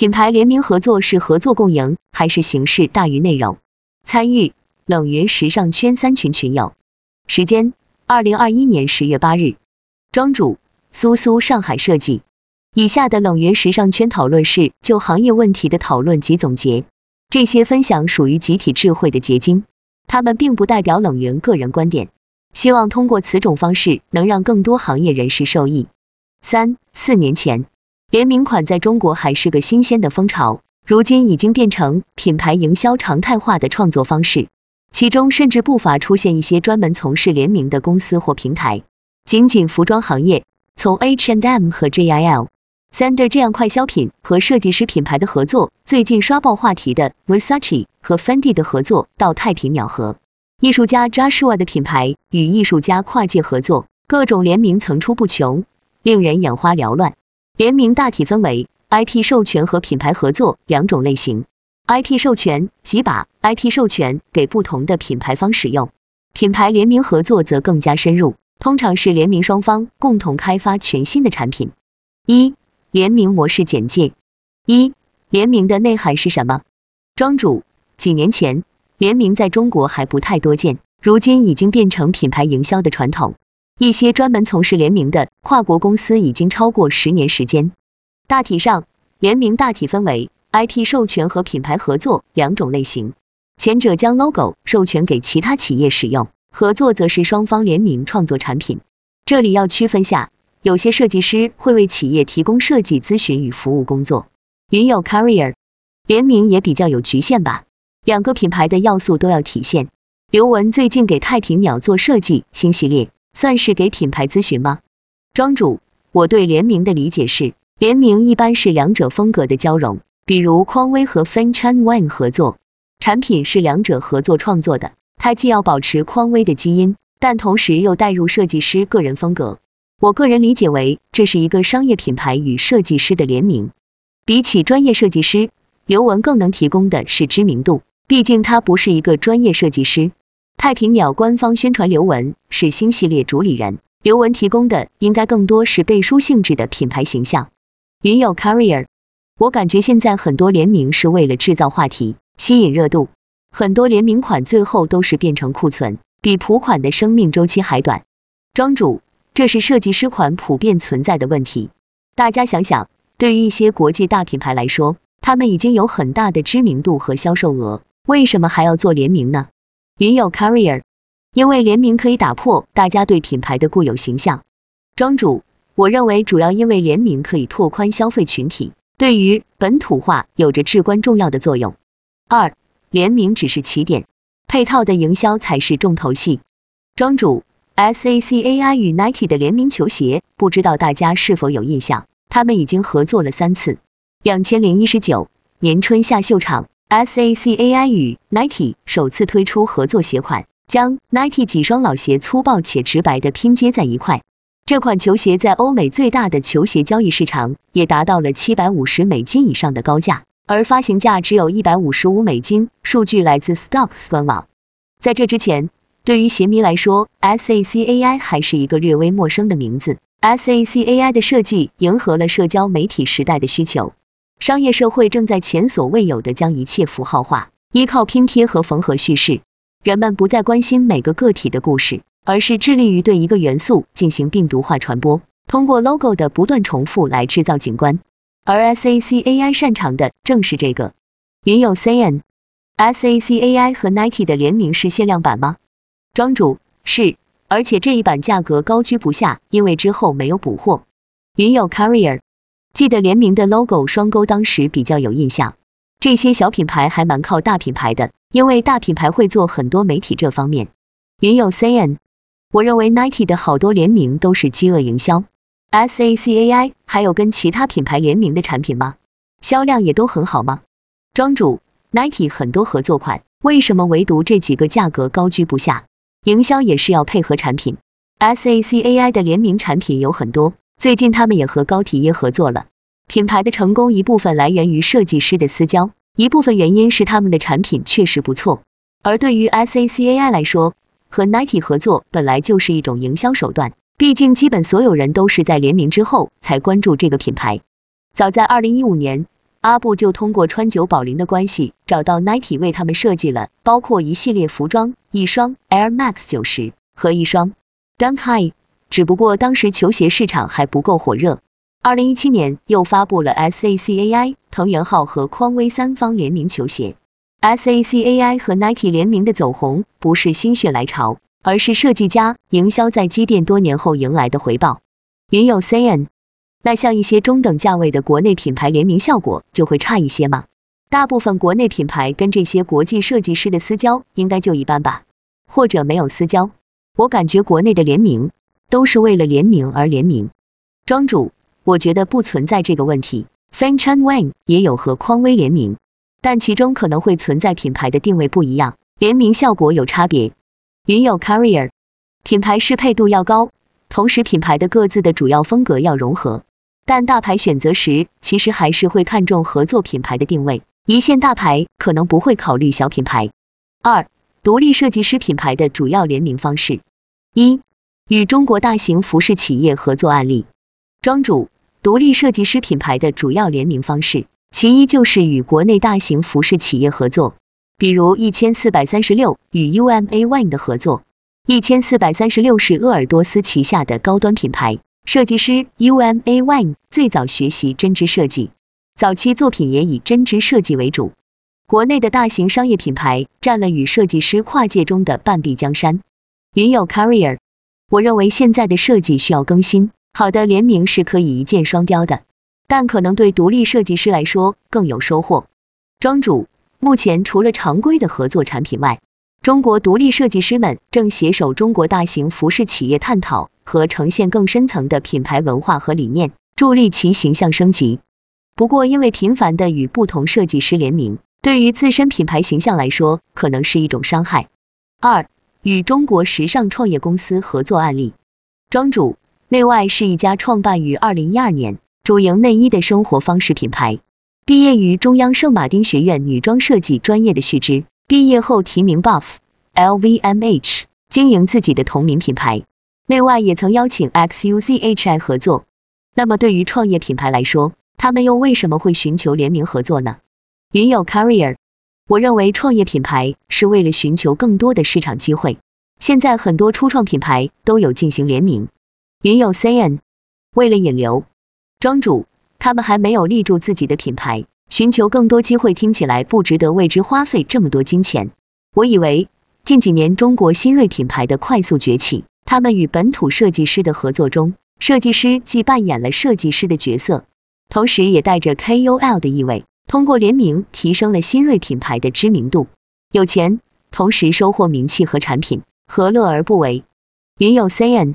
品牌联名合作是合作共赢，还是形式大于内容？参与冷云时尚圈三群群友。时间：二零二一年十月八日。庄主：苏苏上海设计。以下的冷云时尚圈讨论是就行业问题的讨论及总结，这些分享属于集体智慧的结晶，他们并不代表冷云个人观点。希望通过此种方式能让更多行业人士受益。三四年前。联名款在中国还是个新鲜的风潮，如今已经变成品牌营销常态化的创作方式，其中甚至不乏出现一些专门从事联名的公司或平台。仅仅服装行业，从 H&M 和 JIL、Sander 这样快消品和设计师品牌的合作，最近刷爆话题的 Versace 和 Fendi 的合作，到太平鸟和艺术家 Joshua 的品牌与艺术家跨界合作，各种联名层出不穷，令人眼花缭乱。联名大体分为 IP 授权和品牌合作两种类型。IP 授权即把 IP 授权给不同的品牌方使用，品牌联名合作则更加深入，通常是联名双方共同开发全新的产品。一、联名模式简介。一、联名的内涵是什么？庄主，几年前联名在中国还不太多见，如今已经变成品牌营销的传统。一些专门从事联名的跨国公司已经超过十年时间。大体上，联名大体分为 IP 授权和品牌合作两种类型。前者将 logo 授权给其他企业使用，合作则是双方联名创作产品。这里要区分下，有些设计师会为企业提供设计咨询与服务工作。云友 Career 联名也比较有局限吧，两个品牌的要素都要体现。刘雯最近给太平鸟做设计新系列。算是给品牌咨询吗？庄主，我对联名的理解是，联名一般是两者风格的交融，比如匡威和 Fan Chan Wang 合作，产品是两者合作创作的，它既要保持匡威的基因，但同时又带入设计师个人风格。我个人理解为，这是一个商业品牌与设计师的联名。比起专业设计师，刘雯更能提供的是知名度，毕竟他不是一个专业设计师。太平鸟官方宣传刘雯是新系列主理人，刘雯提供的应该更多是背书性质的品牌形象。云友 Career，我感觉现在很多联名是为了制造话题，吸引热度，很多联名款最后都是变成库存，比普款的生命周期还短。庄主，这是设计师款普遍存在的问题。大家想想，对于一些国际大品牌来说，他们已经有很大的知名度和销售额，为什么还要做联名呢？云友 Career，因为联名可以打破大家对品牌的固有形象。庄主，我认为主要因为联名可以拓宽消费群体，对于本土化有着至关重要的作用。二，联名只是起点，配套的营销才是重头戏。庄主，SACAI 与 Nike 的联名球鞋，不知道大家是否有印象？他们已经合作了三次。两千零一十九年春夏秀场。SACAI 与 Nike 首次推出合作鞋款，将 Nike 几双老鞋粗暴且直白的拼接在一块。这款球鞋在欧美最大的球鞋交易市场也达到了七百五十美金以上的高价，而发行价只有一百五十五美金。数据来自 Stocks 官网。在这之前，对于鞋迷来说，SACAI 还是一个略微陌生的名字。SACAI 的设计迎合了社交媒体时代的需求。商业社会正在前所未有的将一切符号化，依靠拼贴和缝合叙事，人们不再关心每个个体的故事，而是致力于对一个元素进行病毒化传播，通过 logo 的不断重复来制造景观。而 SACAI 擅长的正是这个。云友 CN，SACAI 和 Nike 的联名是限量版吗？庄主是，而且这一版价格高居不下，因为之后没有补货。云友 Carrier。记得联名的 logo 双勾，当时比较有印象。这些小品牌还蛮靠大品牌的，因为大品牌会做很多媒体这方面。云有 CN，我认为 Nike 的好多联名都是饥饿营销。SACAI 还有跟其他品牌联名的产品吗？销量也都很好吗？庄主，Nike 很多合作款，为什么唯独这几个价格高居不下？营销也是要配合产品。SACAI 的联名产品有很多。最近他们也和高缇耶合作了。品牌的成功一部分来源于设计师的私交，一部分原因是他们的产品确实不错。而对于 SACAI 来说，和 Nike 合作本来就是一种营销手段，毕竟基本所有人都是在联名之后才关注这个品牌。早在二零一五年阿布就通过川久保玲的关系，找到 Nike 为他们设计了包括一系列服装，一双 Air Max 九十和一双 Dunk High。只不过当时球鞋市场还不够火热。二零一七年又发布了 SACAI 藤原浩和匡威三方联名球鞋。SACAI 和 Nike 联名的走红不是心血来潮，而是设计家营销在积淀多年后迎来的回报。云有 CN，那像一些中等价位的国内品牌联名效果就会差一些吗？大部分国内品牌跟这些国际设计师的私交应该就一般吧，或者没有私交。我感觉国内的联名都是为了联名而联名。庄主，我觉得不存在这个问题。Fan Chan Wang 也有和匡威联名。但其中可能会存在品牌的定位不一样，联名效果有差别。云友 Carrier 品牌适配度要高，同时品牌的各自的主要风格要融合。但大牌选择时，其实还是会看重合作品牌的定位，一线大牌可能不会考虑小品牌。二、独立设计师品牌的主要联名方式。一、与中国大型服饰企业合作案例。庄主，独立设计师品牌的主要联名方式。其一就是与国内大型服饰企业合作，比如一千四百三十六与 UMA One 的合作。一千四百三十六是鄂尔多斯旗下的高端品牌，设计师 UMA One 最早学习针织设计，早期作品也以针织设计为主。国内的大型商业品牌占了与设计师跨界中的半壁江山。云友 Carrier，我认为现在的设计需要更新，好的联名是可以一箭双雕的。但可能对独立设计师来说更有收获。庄主，目前除了常规的合作产品外，中国独立设计师们正携手中国大型服饰企业探讨和呈现更深层的品牌文化和理念，助力其形象升级。不过，因为频繁的与不同设计师联名，对于自身品牌形象来说可能是一种伤害。二、与中国时尚创业公司合作案例。庄主，内外是一家创办于二零一二年。主营内衣的生活方式品牌，毕业于中央圣马丁学院女装设计专业的旭之，毕业后提名 Buff LVMH 经营自己的同名品牌，内外也曾邀请 XUCHI 合作。那么对于创业品牌来说，他们又为什么会寻求联名合作呢？云友 Carrier，我认为创业品牌是为了寻求更多的市场机会，现在很多初创品牌都有进行联名。云友 CN，为了引流。庄主，他们还没有立住自己的品牌，寻求更多机会听起来不值得为之花费这么多金钱。我以为近几年中国新锐品牌的快速崛起，他们与本土设计师的合作中，设计师既扮演了设计师的角色，同时也带着 KOL 的意味，通过联名提升了新锐品牌的知名度。有钱，同时收获名气和产品，何乐而不为？云有 CN，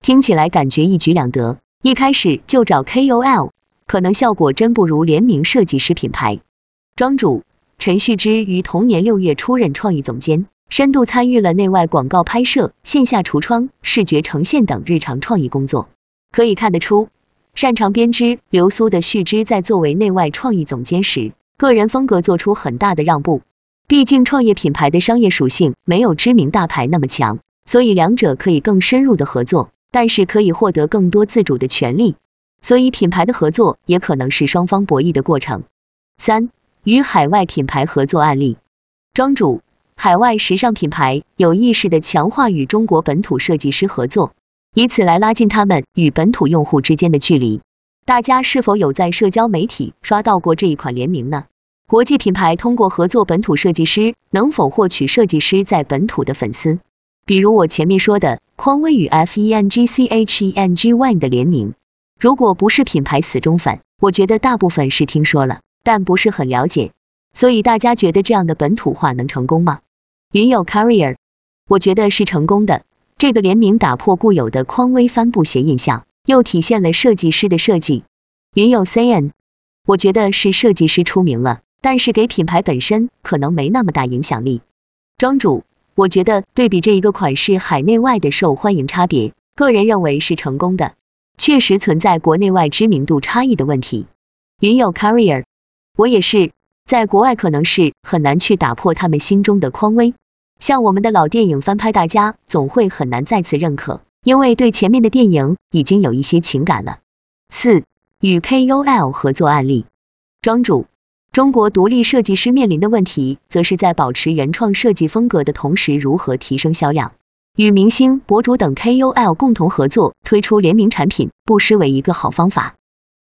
听起来感觉一举两得。一开始就找 KOL，可能效果真不如联名设计师品牌。庄主陈旭之于同年六月出任创意总监，深度参与了内外广告拍摄、线下橱窗、视觉呈现等日常创意工作。可以看得出，擅长编织流苏的旭之在作为内外创意总监时，个人风格做出很大的让步。毕竟创业品牌的商业属性没有知名大牌那么强，所以两者可以更深入的合作。但是可以获得更多自主的权利，所以品牌的合作也可能是双方博弈的过程。三、与海外品牌合作案例。庄主，海外时尚品牌有意识的强化与中国本土设计师合作，以此来拉近他们与本土用户之间的距离。大家是否有在社交媒体刷到过这一款联名呢？国际品牌通过合作本土设计师，能否获取设计师在本土的粉丝？比如我前面说的。匡威与 FENGCHENG ONE 的联名，如果不是品牌死忠粉，我觉得大部分是听说了，但不是很了解。所以大家觉得这样的本土化能成功吗？云友 Carrier，我觉得是成功的。这个联名打破固有的匡威帆布鞋印象，又体现了设计师的设计。云友 CN，我觉得是设计师出名了，但是给品牌本身可能没那么大影响力。庄主。我觉得对比这一个款式海内外的受欢迎差别，个人认为是成功的。确实存在国内外知名度差异的问题。云友 Carrier，我也是，在国外可能是很难去打破他们心中的匡威。像我们的老电影翻拍，大家总会很难再次认可，因为对前面的电影已经有一些情感了。四、与 KOL 合作案例。庄主，中国独立设计师面临的问题，则是在保持原创设计风格的同时，如何提升销量。与明星、博主等 KOL 共同合作推出联名产品，不失为一个好方法。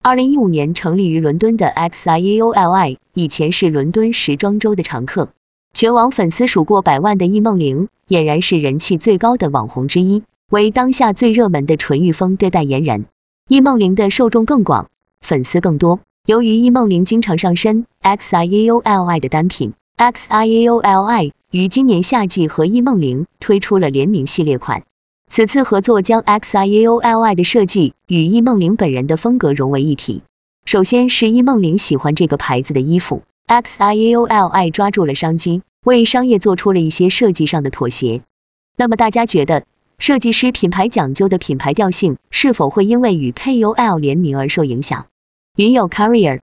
二零一五年成立于伦敦的 XIAOLI，以前是伦敦时装周的常客，全网粉丝数过百万的易梦玲，俨然是人气最高的网红之一，为当下最热门的纯欲风的代言人。易梦玲的受众更广，粉丝更多。由于易梦玲经常上身 X I E O L I 的单品 X I E O L I 于今年夏季和易梦玲推出了联名系列款。此次合作将 X I E O L I 的设计与易梦玲本人的风格融为一体。首先是易梦玲喜欢这个牌子的衣服，XIAOLI 抓住了商机，为商业做出了一些设计上的妥协。那么大家觉得，设计师品牌讲究的品牌调性是否会因为与 KOL 联名而受影响？云友 Carrier，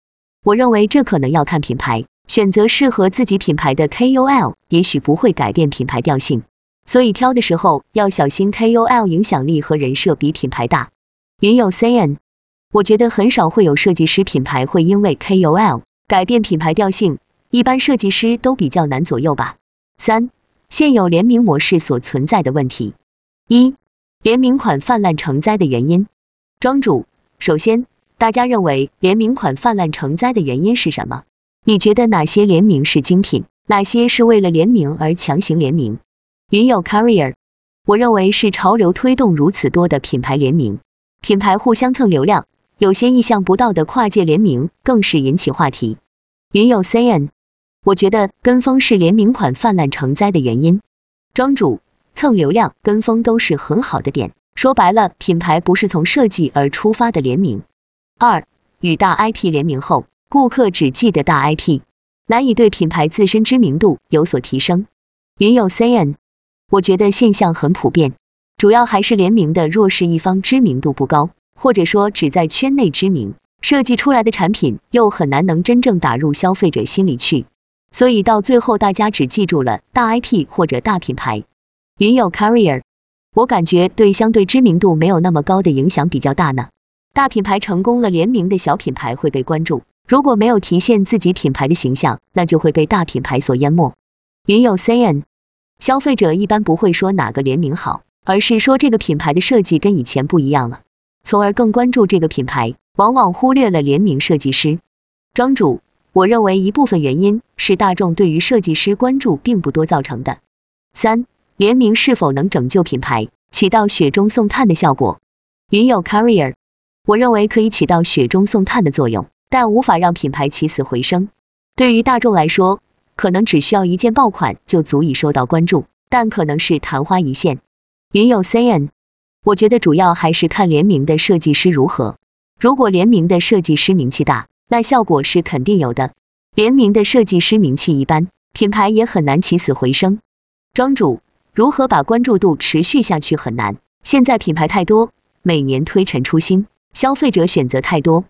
我认为这可能要看品牌，选择适合自己品牌的 KOL，也许不会改变品牌调性，所以挑的时候要小心 KOL 影响力和人设比品牌大。云友 CN，我觉得很少会有设计师品牌会因为 KOL 改变品牌调性，一般设计师都比较难左右吧。三，现有联名模式所存在的问题。一，联名款泛滥成灾的原因。庄主，首先。大家认为联名款泛滥成灾的原因是什么？你觉得哪些联名是精品，哪些是为了联名而强行联名？云友 Carrier，我认为是潮流推动如此多的品牌联名，品牌互相蹭流量，有些意想不到的跨界联名更是引起话题。云友 CN，我觉得跟风是联名款泛滥成灾的原因。庄主，蹭流量、跟风都是很好的点，说白了，品牌不是从设计而出发的联名。二与大 IP 联名后，顾客只记得大 IP，难以对品牌自身知名度有所提升。云友 CN，我觉得现象很普遍，主要还是联名的弱势一方知名度不高，或者说只在圈内知名，设计出来的产品又很难能真正打入消费者心里去，所以到最后大家只记住了大 IP 或者大品牌。云友 Carrier，我感觉对相对知名度没有那么高的影响比较大呢。大品牌成功了，联名的小品牌会被关注。如果没有体现自己品牌的形象，那就会被大品牌所淹没。云友 CN，消费者一般不会说哪个联名好，而是说这个品牌的设计跟以前不一样了，从而更关注这个品牌，往往忽略了联名设计师。庄主，我认为一部分原因是大众对于设计师关注并不多造成的。三，联名是否能拯救品牌，起到雪中送炭的效果？云友 Carrier。我认为可以起到雪中送炭的作用，但无法让品牌起死回生。对于大众来说，可能只需要一件爆款就足以受到关注，但可能是昙花一现。云友 CN，我觉得主要还是看联名的设计师如何。如果联名的设计师名气大，那效果是肯定有的；联名的设计师名气一般，品牌也很难起死回生。庄主，如何把关注度持续下去很难，现在品牌太多，每年推陈出新。消费者选择太多，